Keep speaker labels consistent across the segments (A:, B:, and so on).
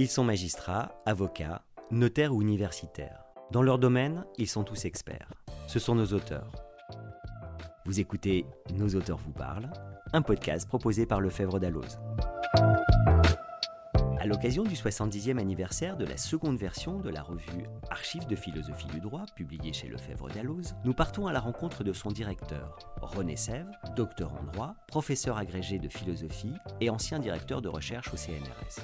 A: Ils sont magistrats, avocats, notaires ou universitaires. Dans leur domaine, ils sont tous experts. Ce sont nos auteurs. Vous écoutez Nos auteurs vous parlent, un podcast proposé par Lefebvre d'Alloz. À l'occasion du 70e anniversaire de la seconde version de la revue Archives de philosophie du droit, publiée chez Lefebvre d'Alloz, nous partons à la rencontre de son directeur, René Sèvres, docteur en droit, professeur agrégé de philosophie et ancien directeur de recherche au CNRS.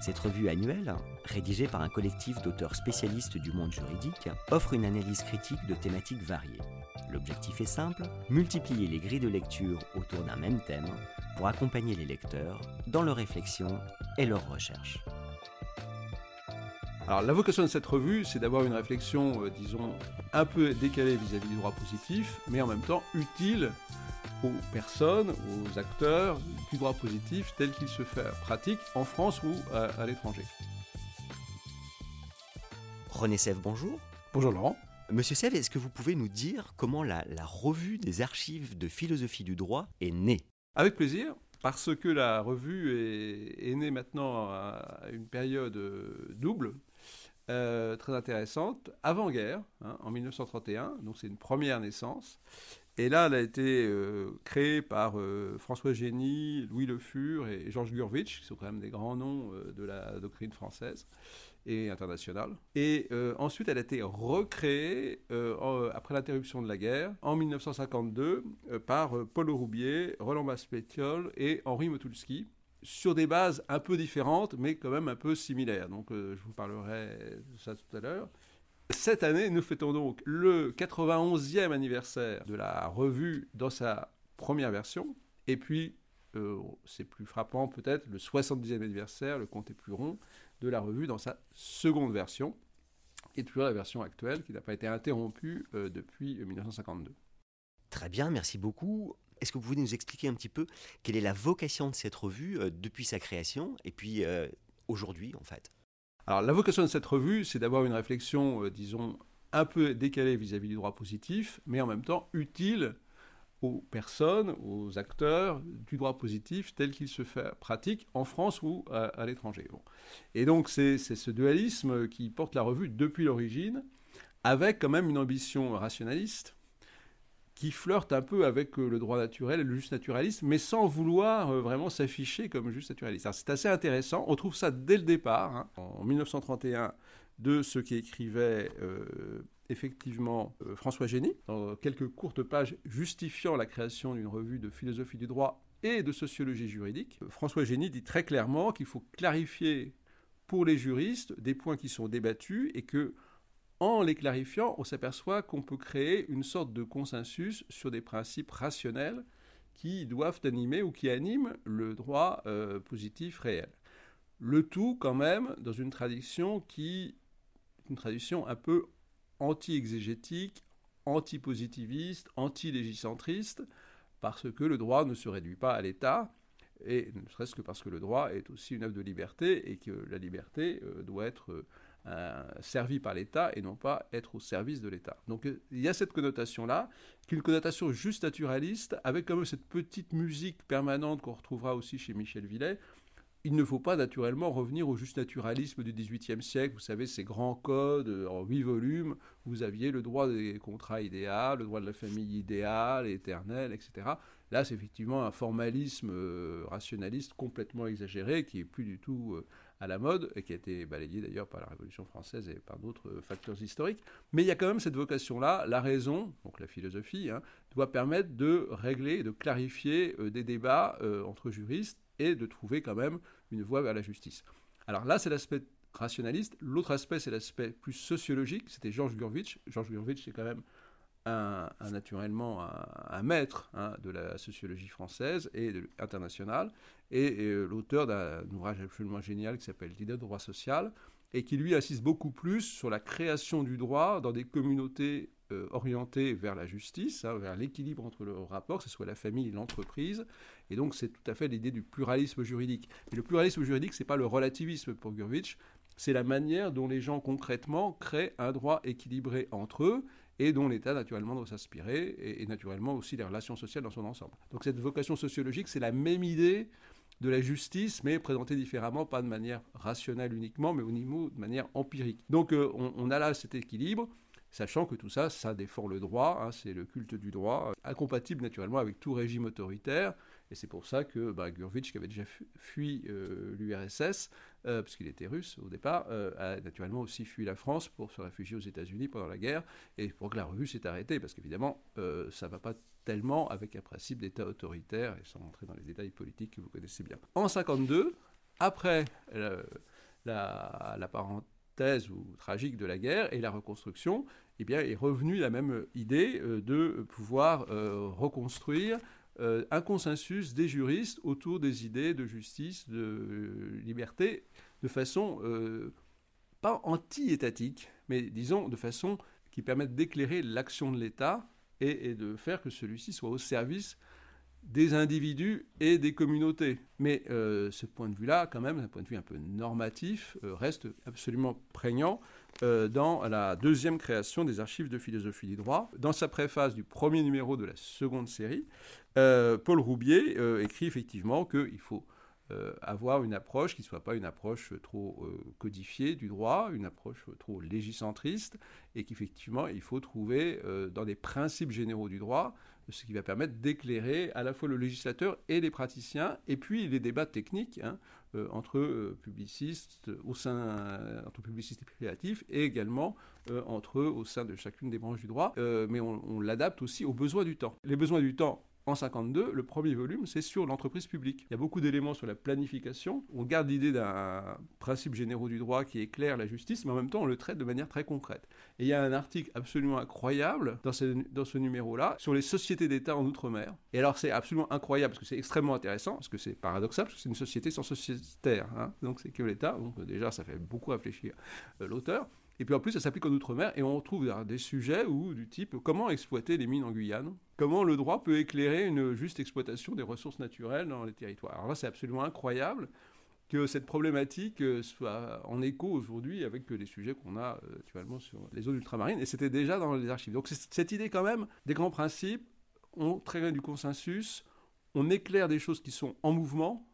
A: Cette revue annuelle, rédigée par un collectif d'auteurs spécialistes du monde juridique, offre une analyse critique de thématiques variées. L'objectif est simple, multiplier les grilles de lecture autour d'un même thème pour accompagner les lecteurs dans leur réflexion et leur recherche.
B: Alors la vocation de cette revue, c'est d'avoir une réflexion, euh, disons, un peu décalée vis-à-vis du droit positif, mais en même temps utile aux personnes, aux acteurs du droit positif tel qu'il se fait pratique en France ou à, à l'étranger.
A: René Sèvres, bonjour.
B: Bonjour Laurent.
A: Monsieur Sèvres, est-ce que vous pouvez nous dire comment la, la revue des archives de philosophie du droit est née?
B: Avec plaisir, parce que la revue est, est née maintenant à une période euh, double, euh, très intéressante, avant-guerre, hein, en 1931, donc c'est une première naissance. Et là, elle a été euh, créée par euh, François Génie, Louis Le Fur et Georges Gurvitch, qui sont quand même des grands noms euh, de la doctrine française et internationale. Et ensuite, elle a été recréée après l'interruption de la guerre en 1952 euh, par Paul Roubier, Roland Baspétiol et Henri Motulski sur des bases un peu différentes, mais quand même un peu similaires. Donc, je vous parlerai de ça tout à l'heure. Cette année, nous fêtons donc le 91e anniversaire de la revue dans sa première version. Et puis, euh, c'est plus frappant peut-être, le 70e anniversaire, le compte est plus rond, de la revue dans sa seconde version. Et toujours la version actuelle qui n'a pas été interrompue euh, depuis 1952.
A: Très bien, merci beaucoup. Est-ce que vous pouvez nous expliquer un petit peu quelle est la vocation de cette revue euh, depuis sa création et puis aujourd'hui en fait?
B: Alors, la vocation de cette revue, c'est d'avoir une réflexion, euh, disons, un peu décalée vis-à-vis du droit positif, mais en même temps utile aux personnes, aux acteurs du droit positif tel qu'il se fait pratique en France ou à, l'étranger. Bon. Et donc, c'est ce dualisme qui porte la revue depuis l'origine, avec quand même une ambition rationaliste qui flirte un peu avec euh, le droit naturel et le juste naturalisme, mais sans vouloir euh, vraiment s'afficher comme juste naturaliste. C'est assez intéressant, on trouve ça dès le départ, hein, en 1931, de ce qu'écrivait euh, effectivement François Génie, dans quelques courtes pages justifiant la création d'une revue de philosophie du droit et de sociologie juridique. François Génie dit très clairement qu'il faut clarifier pour les juristes des points qui sont débattus et que en les clarifiant, on s'aperçoit qu'on peut créer une sorte de consensus sur des principes rationnels qui doivent animer ou qui animent le droit euh, positif réel. Le tout quand même dans une tradition qui une tradition un peu anti-exégétique, anti-positiviste, anti-légicentriste, parce que le droit ne se réduit pas à l'État, et ne serait-ce que parce que le droit est aussi une œuvre de liberté, et que la liberté euh, doit être euh, euh, servi par l'État et non pas être au service de l'État. Donc il y a cette connotation-là, qui est une connotation juste naturaliste, avec quand même cette petite musique permanente qu'on retrouvera aussi chez Michel Villet. Il ne faut pas naturellement revenir au juste naturalisme du XVIIIe siècle, vous savez, ces grands codes euh, en huit volumes, vous aviez le droit des contrats idéaux, le droit de la famille idéale, éternelle, etc. Là, c'est effectivement un formalisme euh, rationaliste complètement exagéré, qui est plus du tout à la mode, et qui a été balayé d'ailleurs par la Révolution française et par d'autres euh, facteurs historiques. Mais il y a quand même cette vocation-là, la raison, donc la philosophie, hein, doit permettre de régler, de clarifier euh, des débats euh, entre juristes et de trouver quand même une voie vers la justice. Alors là, c'est l'aspect rationaliste. L'autre aspect, c'est l'aspect plus sociologique. C'était Georges Gurvitch. Georges Gurvitch, c'est quand même un, naturellement un, maître hein, de la sociologie française et internationale, et, euh, l'auteur d'un ouvrage absolument génial qui s'appelle L'idée de droit social, et qui lui insiste beaucoup plus sur la création du droit dans des communautés euh, orientées vers la justice, hein, vers l'équilibre entre le rapport, que ce soit la famille et l'entreprise. Et donc c'est tout à fait l'idée du pluralisme juridique. Et le pluralisme juridique, c'est pas le relativisme pour Gurvitch, c'est la manière dont les gens concrètement créent un droit équilibré entre eux et dont l'État naturellement doit s'inspirer, et, naturellement aussi les relations sociales dans son ensemble. Donc cette vocation sociologique, c'est la même idée de la justice, mais présenté différemment, pas de manière rationnelle uniquement, mais au niveau de manière empirique. Donc euh, on, a là cet équilibre, sachant que tout ça, ça défend le droit, hein, c'est le culte du droit, incompatible naturellement avec tout régime autoritaire, et c'est pour ça que bah, Gurvitch, qui avait déjà fui euh, l'URSS, euh, puisqu'il était russe au départ, euh, a naturellement aussi fui la France pour se réfugier aux États-Unis pendant la guerre, et pour que la revue s'est arrêtée, parce qu'évidemment, ça ne va pas tellement avec un principe d'État autoritaire, et sans rentrer dans les détails politiques que vous connaissez bien. En 52, après la, parenthèse ou tragique de la guerre et la reconstruction, eh bien, est revenue la même idée de pouvoir reconstruire euh, un consensus des juristes autour des idées de justice, de liberté, de façon euh, pas anti-étatique, mais disons de façon qui permette d'éclairer l'action de l'État et, de faire que celui-ci soit au service des individus et des communautés. Mais euh, ce point de vue-là, quand même, un point de vue un peu normatif, reste absolument prégnant dans la deuxième création des archives de philosophie du droit. Dans sa préface du premier numéro de la seconde série, euh, Paul Roubier euh, écrit effectivement qu'il faut euh, avoir une approche qui ne soit pas une approche trop codifiée du droit, une approche trop légicentriste, et qu'effectivement il faut trouver dans des principes généraux du droit ce qui va permettre d'éclairer à la fois le législateur et les praticiens, et puis les débats techniques hein, entre publicistes au sein publicistes et créatifs, et également entre eux au sein de chacune des branches du droit, mais on l'adapte aussi aux besoins du temps. Les besoins du temps en 52, le premier volume, c'est sur l'entreprise publique. Il y a beaucoup d'éléments sur la planification. On garde l'idée d'un principe généraux du droit qui éclaire la justice, mais en même temps, on le traite de manière très concrète. Et il y a un article absolument incroyable dans ce, numéro-là sur les sociétés d'État en Outre-mer. Et alors, c'est absolument incroyable parce que c'est extrêmement intéressant, parce que c'est paradoxal, parce que c'est une société sans sociétaire. Hein. donc, c'est que l'État. Donc, déjà, ça fait beaucoup réfléchir euh, l'auteur. Et puis en plus, ça s'applique en Outre-mer et on retrouve des sujets du type comment exploiter les mines en Guyane, comment le droit peut éclairer une juste exploitation des ressources naturelles dans les territoires? Alors là, c'est absolument incroyable que cette problématique euh, soit en écho aujourd'hui avec les sujets qu'on a euh, actuellement sur les zones ultramarines, et c'était déjà dans les archives. Donc cette idée quand même des grands principes, on traite du consensus, on éclaire des choses qui sont en mouvement,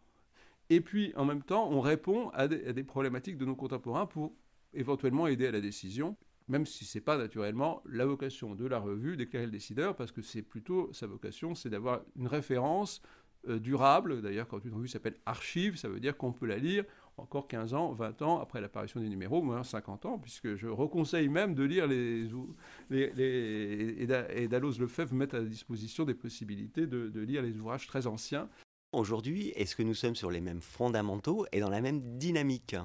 B: et puis en même temps on répond à des problématiques de nos contemporains pour éventuellement aider à la décision, même si ce n'est pas naturellement la vocation de la revue d'éclairer le décideur, parce que c'est plutôt sa vocation, c'est d'avoir une référence euh, durable. D'ailleurs, quand une revue s'appelle Archive, ça veut dire qu'on peut la lire encore 15 ans, 20 ans après l'apparition des numéros, moins 50 ans, puisque je reconseille même de lire les... les, les et Dalloz Lefebvre mettre à disposition des possibilités de lire les ouvrages très anciens.
A: Aujourd'hui, est-ce que nous sommes sur les mêmes fondamentaux et dans la même dynamique?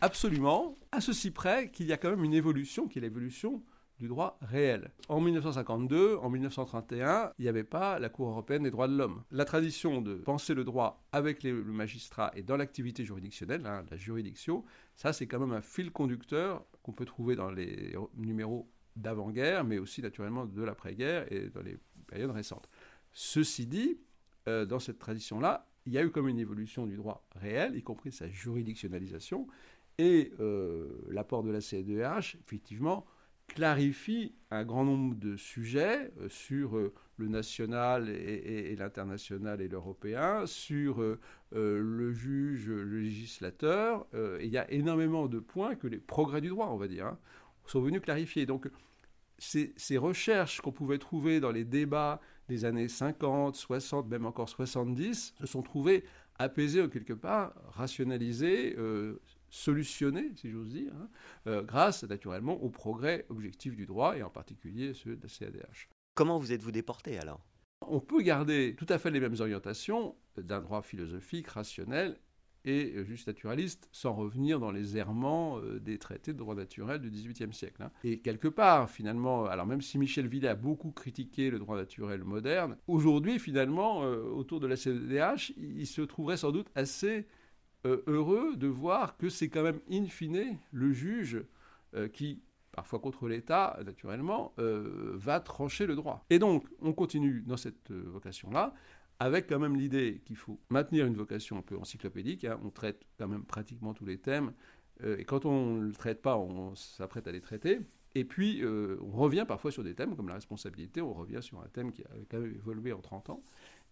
B: Absolument, à ceci près qu'il y a quand même une évolution qui est l'évolution du droit réel. En 1952, en 1931, il n'y avait pas la Cour européenne des droits de l'homme. La tradition de penser le droit avec les, le magistrat et dans l'activité juridictionnelle, hein, la juridiction, ça c'est quand même un fil conducteur qu'on peut trouver dans les numéros d'avant-guerre, mais aussi naturellement de l'après-guerre et dans les périodes récentes. Ceci dit, euh, dans cette tradition-là, il y a eu comme une évolution du droit réel, y compris sa juridictionnalisation, et euh, l'apport de la CEDH, effectivement, clarifie un grand nombre de sujets euh, sur euh, le national et, l'international et l'européen, sur le juge, le législateur. il y a énormément de points que les progrès du droit, on va dire, hein, sont venus clarifier. Donc, ces, recherches qu'on pouvait trouver dans les débats des années 50, 60, même encore 70, se sont trouvées apaisées quelque part, rationalisées, solutionnées, si j'ose dire, hein, euh, grâce naturellement au progrès objectif du droit et en particulier ceux de la CADH.
A: Comment vous êtes-vous déporté alors?
B: On peut garder tout à fait les mêmes orientations d'un droit philosophique, rationnel et juste naturaliste, sans revenir dans les errements euh, des traités de droit naturel du XVIIIe siècle. Hein. Et quelque part, finalement, alors même si Michel Villet a beaucoup critiqué le droit naturel moderne, aujourd'hui, finalement, euh, autour de la CEDH, il se trouverait sans doute assez heureux de voir que c'est quand même, in fine, le juge qui parfois contre l'État, naturellement, va trancher le droit. Et donc, on continue dans cette vocation-là, avec quand même l'idée qu'il faut maintenir une vocation un peu encyclopédique. Hein. On traite quand même pratiquement tous les thèmes. Euh, et quand on ne le traite pas, on s'apprête à les traiter. Et puis, euh, on revient parfois sur des thèmes comme la responsabilité. On revient sur un thème qui a quand même évolué en 30 ans.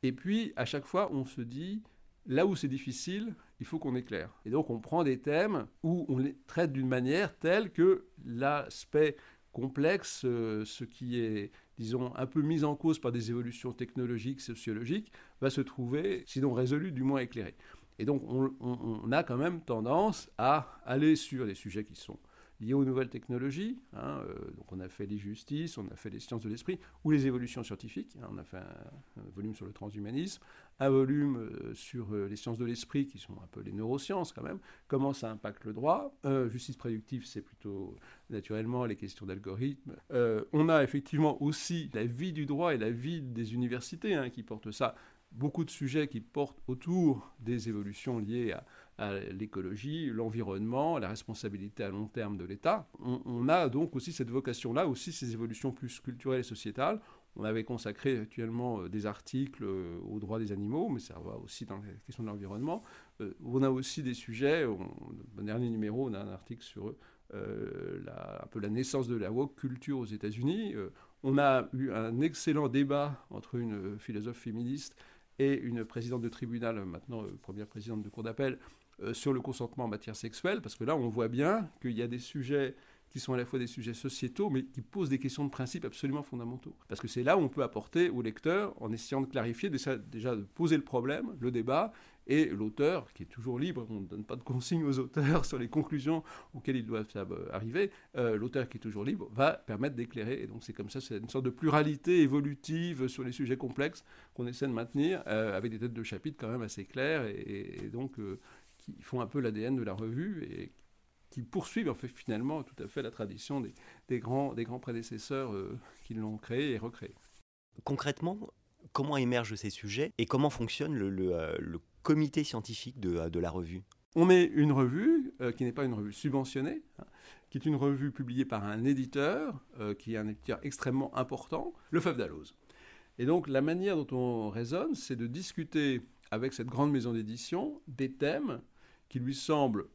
B: Et puis, à chaque fois, on se dit, Là où c'est difficile, il faut qu'on éclaire. Et donc on prend des thèmes où on les traite d'une manière telle que l'aspect complexe, euh, ce qui est, disons, un peu mis en cause par des évolutions technologiques, sociologiques, va se trouver, sinon résolu, du moins éclairé. Et donc on, a quand même tendance à aller sur des sujets qui sont liés aux nouvelles technologies. Hein, euh, donc on a fait les justices, on a fait les sciences de l'esprit ou les évolutions scientifiques. Hein, on a fait un, volume sur le transhumanisme, un volume euh, sur euh, les sciences de l'esprit qui sont un peu les neurosciences quand même. Comment ça impacte le droit? Justice prédictive, c'est plutôt naturellement les questions d'algorithme. on a effectivement aussi la vie du droit et la vie des universités hein, qui portent ça beaucoup de sujets qui portent autour des évolutions liées à, l'écologie, l'environnement, la responsabilité à long terme de l'État. On, a donc aussi cette vocation-là, aussi ces évolutions plus culturelles et sociétales. On avait consacré actuellement euh, des articles euh, aux droits des animaux, mais ça va aussi dans la question de l'environnement. Euh, on a aussi des sujets, dans le dernier numéro, on a un article sur la, un peu la naissance de la woke culture aux États-Unis. on a eu un excellent débat entre une philosophe féministe et une présidente de tribunal, maintenant première présidente de cour d'appel, euh, sur le consentement en matière sexuelle, parce que là, on voit bien qu'il y a des sujets qui sont à la fois des sujets sociétaux, mais qui posent des questions de principe absolument fondamentaux. Parce que c'est là où on peut apporter au lecteur, en essayant de clarifier, déjà, de poser le problème, le débat, et l'auteur, qui est toujours libre, on ne donne pas de consignes aux auteurs sur les conclusions auxquelles ils doivent arriver, euh, l'auteur qui est toujours libre va permettre d'éclairer. Et donc c'est comme ça, c'est une sorte de pluralité évolutive sur les sujets complexes qu'on essaie de maintenir, euh, avec des têtes de chapitre quand même assez claires, et, donc qui font un peu l'ADN de la revue et qui poursuivent en fait finalement tout à fait la tradition des, grands, des grands prédécesseurs euh, qui l'ont créé et recréé.
A: Concrètement, comment émergent ces sujets et comment fonctionne le, euh, comité scientifique de, euh, de, la revue
B: On est une revue qui n'est pas une revue subventionnée, hein, qui est une revue publiée par un éditeur, qui est un éditeur extrêmement important, le Fève d'Alloz. Et donc la manière dont on raisonne, c'est de discuter avec cette grande maison d'édition des thèmes qui lui semblent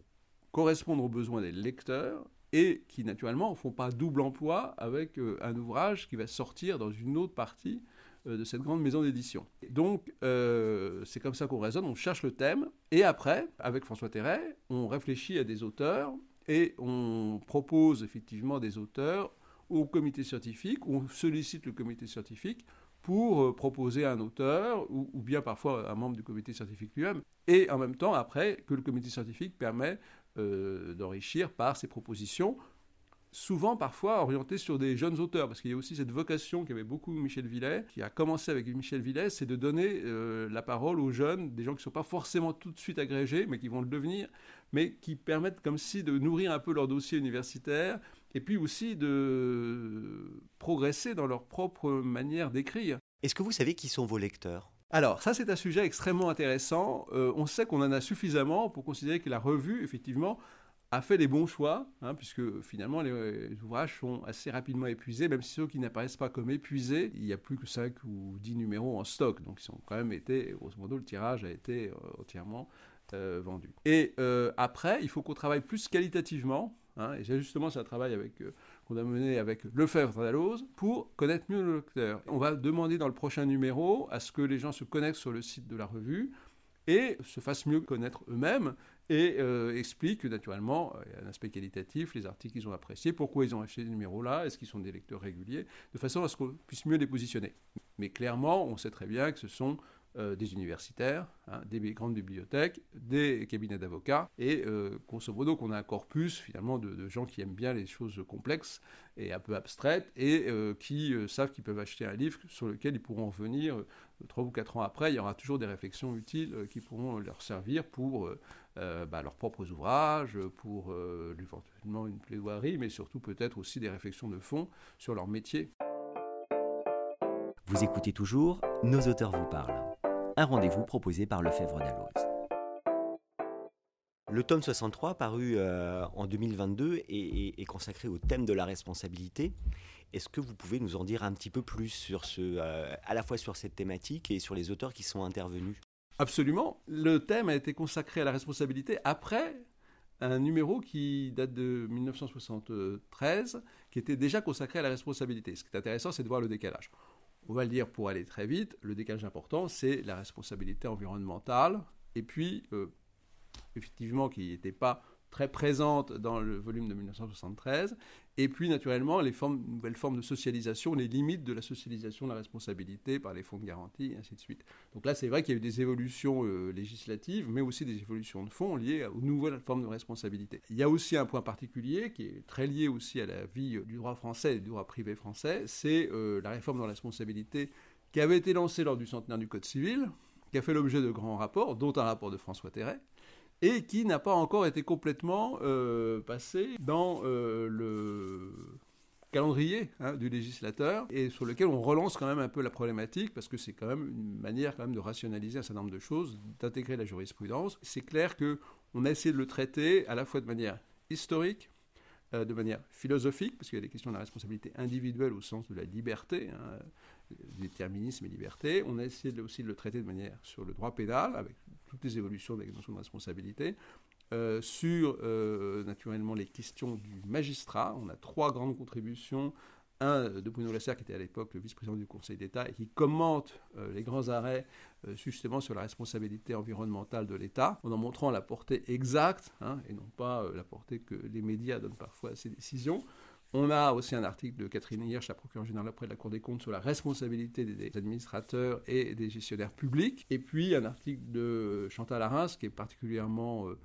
B: correspondre aux besoins des lecteurs et qui naturellement ne font pas double emploi avec euh, un ouvrage qui va sortir dans une autre partie euh, de cette grande maison d'édition. Donc euh, c'est comme ça qu'on raisonne, on cherche le thème et après, avec François Terret, on réfléchit à des auteurs et on propose effectivement des auteurs au comité scientifique, on sollicite le comité scientifique pour euh, proposer un auteur ou, bien parfois un membre du comité scientifique lui-même, et en même temps après que le comité scientifique permet euh, d'enrichir par ses propositions, souvent parfois orientées sur des jeunes auteurs, parce qu'il y a aussi cette vocation qu'avait beaucoup Michel Villet, qui a commencé avec Michel Villet, c'est de donner euh, la parole aux jeunes, des gens qui ne sont pas forcément tout de suite agrégés, mais qui vont le devenir, mais qui permettent comme si de nourrir un peu leur dossier universitaire, et puis aussi de progresser dans leur propre manière d'écrire.
A: Est-ce que vous savez qui sont vos lecteurs?
B: Alors, ça, c'est un sujet extrêmement intéressant. Euh, on sait qu'on en a suffisamment pour considérer que la revue, effectivement, a fait les bons choix, hein, puisque finalement, les, ouvrages sont assez rapidement épuisés, même si ceux qui n'apparaissent pas comme épuisés, il n'y a plus que 5 ou 10 numéros en stock. Donc, ils ont quand même été, grosso modo, le tirage a été euh, entièrement euh, vendu. Et après, il faut qu'on travaille plus qualitativement Hein, et justement, c'est un travail euh, qu'on a mené avec Lefebvre d'Alloz pour connaître mieux le lecteur. On va demander dans le prochain numéro à ce que les gens se connectent sur le site de la revue et se fassent mieux connaître eux-mêmes et euh, expliquent naturellement euh, un aspect qualitatif, les articles qu'ils ont appréciés, pourquoi ils ont acheté ce numéro-là, est-ce qu'ils sont des lecteurs réguliers, de façon à ce qu'on puisse mieux les positionner. Mais clairement, on sait très bien que ce sont euh, des universitaires, hein, des grandes bibliothèques, des cabinets d'avocats, et euh, grosso modo qu'on a un corpus finalement de, gens qui aiment bien les choses complexes et un peu abstraites, et euh, qui savent qu'ils peuvent acheter un livre sur lequel ils pourront revenir trois ou quatre ans après. Il y aura toujours des réflexions utiles qui pourront leur servir pour bah, leurs propres ouvrages, pour éventuellement une plaidoirie, mais surtout peut-être aussi des réflexions de fond sur leur métier.
A: Vous écoutez toujours Nos auteurs vous parlent un rendez-vous proposé par Lefebvre d'Alloz. Le tome 63, paru euh, en 2022, est, consacré au thème de la responsabilité. Est-ce que vous pouvez nous en dire un petit peu plus sur ce, euh, à la fois sur cette thématique et sur les auteurs qui sont intervenus?
B: Absolument. Le thème a été consacré à la responsabilité après un numéro qui date de 1973, qui était déjà consacré à la responsabilité. Ce qui est intéressant, c'est de voir le décalage on va le dire pour aller très vite, le décalage important, c'est la responsabilité environnementale et puis, effectivement, qui n'était pas très présente dans le volume de 1973, et puis naturellement les nouvelles formes de socialisation, les limites de la socialisation de la responsabilité par les fonds de garantie, et ainsi de suite. Donc là, c'est vrai qu'il y a eu des évolutions euh, législatives, mais aussi des évolutions de fond liées aux nouvelles formes de responsabilité. Il y a aussi un point particulier qui est très lié aussi à la vie du droit français et du droit privé français, c'est euh, la réforme de la responsabilité qui avait été lancée lors du centenaire du Code civil, qui a fait l'objet de grands rapports, dont un rapport de François Terret, et qui n'a pas encore été complètement euh, passé dans euh, le calendrier hein, du législateur et sur lequel on relance quand même un peu la problématique parce que c'est quand même une manière quand même de rationaliser un certain nombre de choses, d'intégrer la jurisprudence. C'est clair que on a essayé de le traiter à la fois de manière historique, euh, de manière philosophique, parce qu'il y a des questions de la responsabilité individuelle au sens de la liberté, hein, déterminisme et liberté. On a essayé aussi de le traiter de manière sur le droit pénal, avec toutes les évolutions des notions de responsabilité. Euh, sur euh, naturellement les questions du magistrat. On a trois grandes contributions. Un de Bruno Lasserre, qui était à l'époque le vice-président du Conseil d'État et qui commente euh, les grands arrêts justement sur la responsabilité environnementale de l'État, en en montrant la portée exacte hein, et non pas la portée que les médias donnent parfois à ces décisions. On a aussi un article de Catherine Hirsch, la procureure générale auprès la Cour des comptes, sur la responsabilité des administrateurs et des gestionnaires publics. Et puis un article de Chantal Arins qui est particulièrement euh,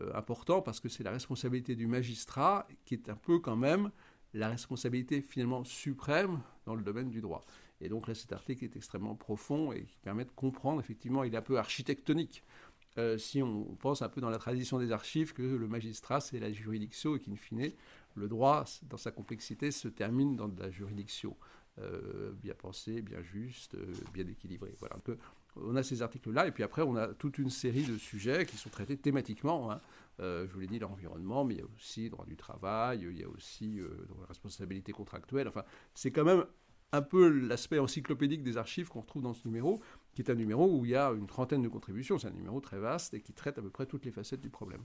B: euh, important parce que c'est la responsabilité du magistrat qui est un peu quand même la responsabilité finalement suprême dans le domaine du droit. Et donc là, cet article est extrêmement profond et qui permet de comprendre, effectivement, il est un peu architectonique. Euh, si on pense un peu dans la tradition des archives que le magistrat, c'est la juridiction et qu'in fine, le droit, dans sa complexité, se termine dans de la juridiction euh, bien pensée, bien juste, euh, bien équilibrée. Voilà. Donc, on a ces articles-là, et puis après, on a toute une série de sujets qui sont traités thématiquement. Hein. Euh, je vous l'ai dit, l'environnement, mais il y a aussi le droit du travail, il y a aussi la responsabilité contractuelle. Enfin, c'est quand même un peu l'aspect encyclopédique des archives qu'on retrouve dans ce numéro, qui est un numéro où il y a une trentaine de contributions. C'est un numéro très vaste et qui traite à peu près toutes les facettes du problème.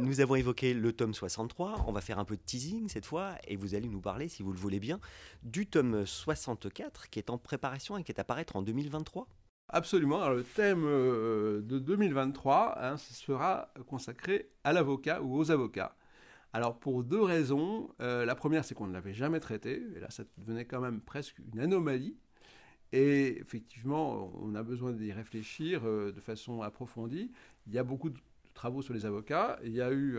A: Nous avons évoqué le tome 63, on va faire un peu de teasing cette fois, et vous allez nous parler, si vous le voulez bien, du tome 64 qui est en préparation et qui est à paraître en 2023.
B: Absolument. Alors, le thème euh, de 2023 hein, sera consacré à l'avocat ou aux avocats. Alors pour deux raisons. Euh, la première, c'est qu'on ne l'avait jamais traité, et là ça devenait quand même presque une anomalie. Et effectivement, on a besoin d'y réfléchir euh, de façon approfondie. Il y a beaucoup de travaux sur les avocats. Il y a eu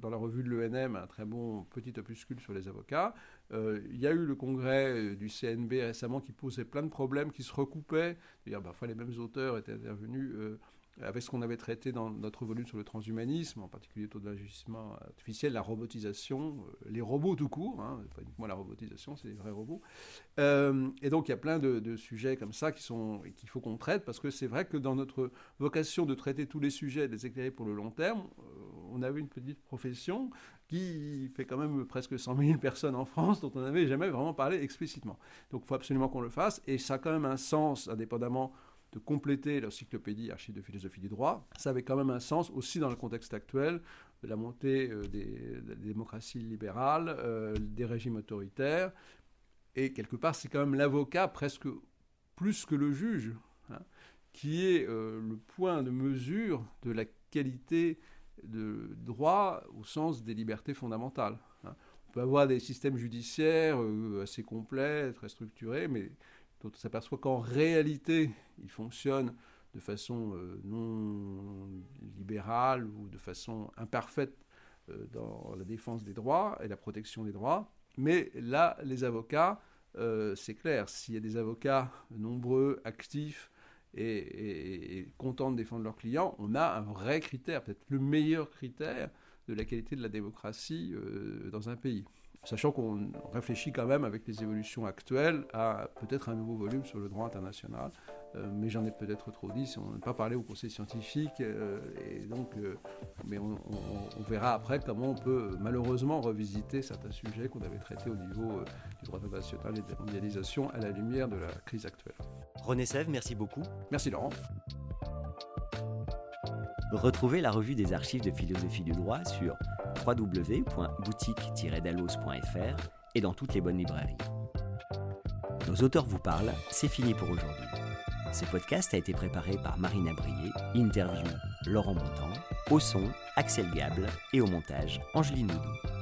B: dans la revue de l'ENM un très bon petit opuscule sur les avocats. Euh, il y a eu le congrès euh, du CNB récemment qui posait plein de problèmes qui se recoupaient. D'ailleurs, parfois les mêmes auteurs étaient intervenus. Euh, avec ce qu'on avait traité dans notre volume sur le transhumanisme, en particulier le taux d'agissement artificiel, la robotisation, euh, les robots tout court, hein, pas uniquement la robotisation, c'est des vrais robots. Euh, et donc il y a plein de, sujets comme ça qu'il faut qu'on traite, parce que c'est vrai que dans notre vocation de traiter tous les sujets, de les éclairer pour le long terme, euh, on avait une petite profession qui fait quand même presque 100 000 personnes en France, dont on n'avait jamais vraiment parlé explicitement. Donc il faut absolument qu'on le fasse, et ça a quand même un sens, indépendamment de compléter l'encyclopédie archive de philosophie du droit, ça avait quand même un sens aussi dans le contexte actuel de la montée euh, des, démocraties libérales, euh, des régimes autoritaires. Et quelque part, c'est quand même l'avocat, presque plus que le juge, hein, qui est euh, le point de mesure de la qualité de droit au sens des libertés fondamentales. Hein. On peut avoir des systèmes judiciaires assez complets, très structurés, mais on s'aperçoit qu'en réalité, il fonctionne de façon euh, non libérale ou de façon imparfaite euh, dans la défense des droits et la protection des droits. Mais là, les avocats, euh, c'est clair, s'il y a des avocats nombreux, actifs et, et, contents de défendre leurs clients, on a un vrai critère, peut-être le meilleur critère de la qualité de la démocratie dans un pays sachant qu'on réfléchit quand même avec les évolutions actuelles à peut-être un nouveau volume sur le droit international. Euh, mais j'en ai peut-être trop dit, si on n'a pas parlé au conseil scientifique, euh, et donc, euh, mais on, verra après comment on peut malheureusement revisiter certains sujets qu'on avait traités au niveau du droit international et de la mondialisation à la lumière de la crise actuelle.
A: René Sèvres, merci beaucoup.
B: Merci Laurent.
A: Retrouvez la revue des archives de philosophie du droit sur www.boutique-dallos.fr et dans toutes les bonnes librairies. Nos auteurs vous parlent, c'est fini pour aujourd'hui. Ce podcast a été préparé par Marina Brier, interview Laurent Montant, au son Axel Gable et au montage Angeline Houdou.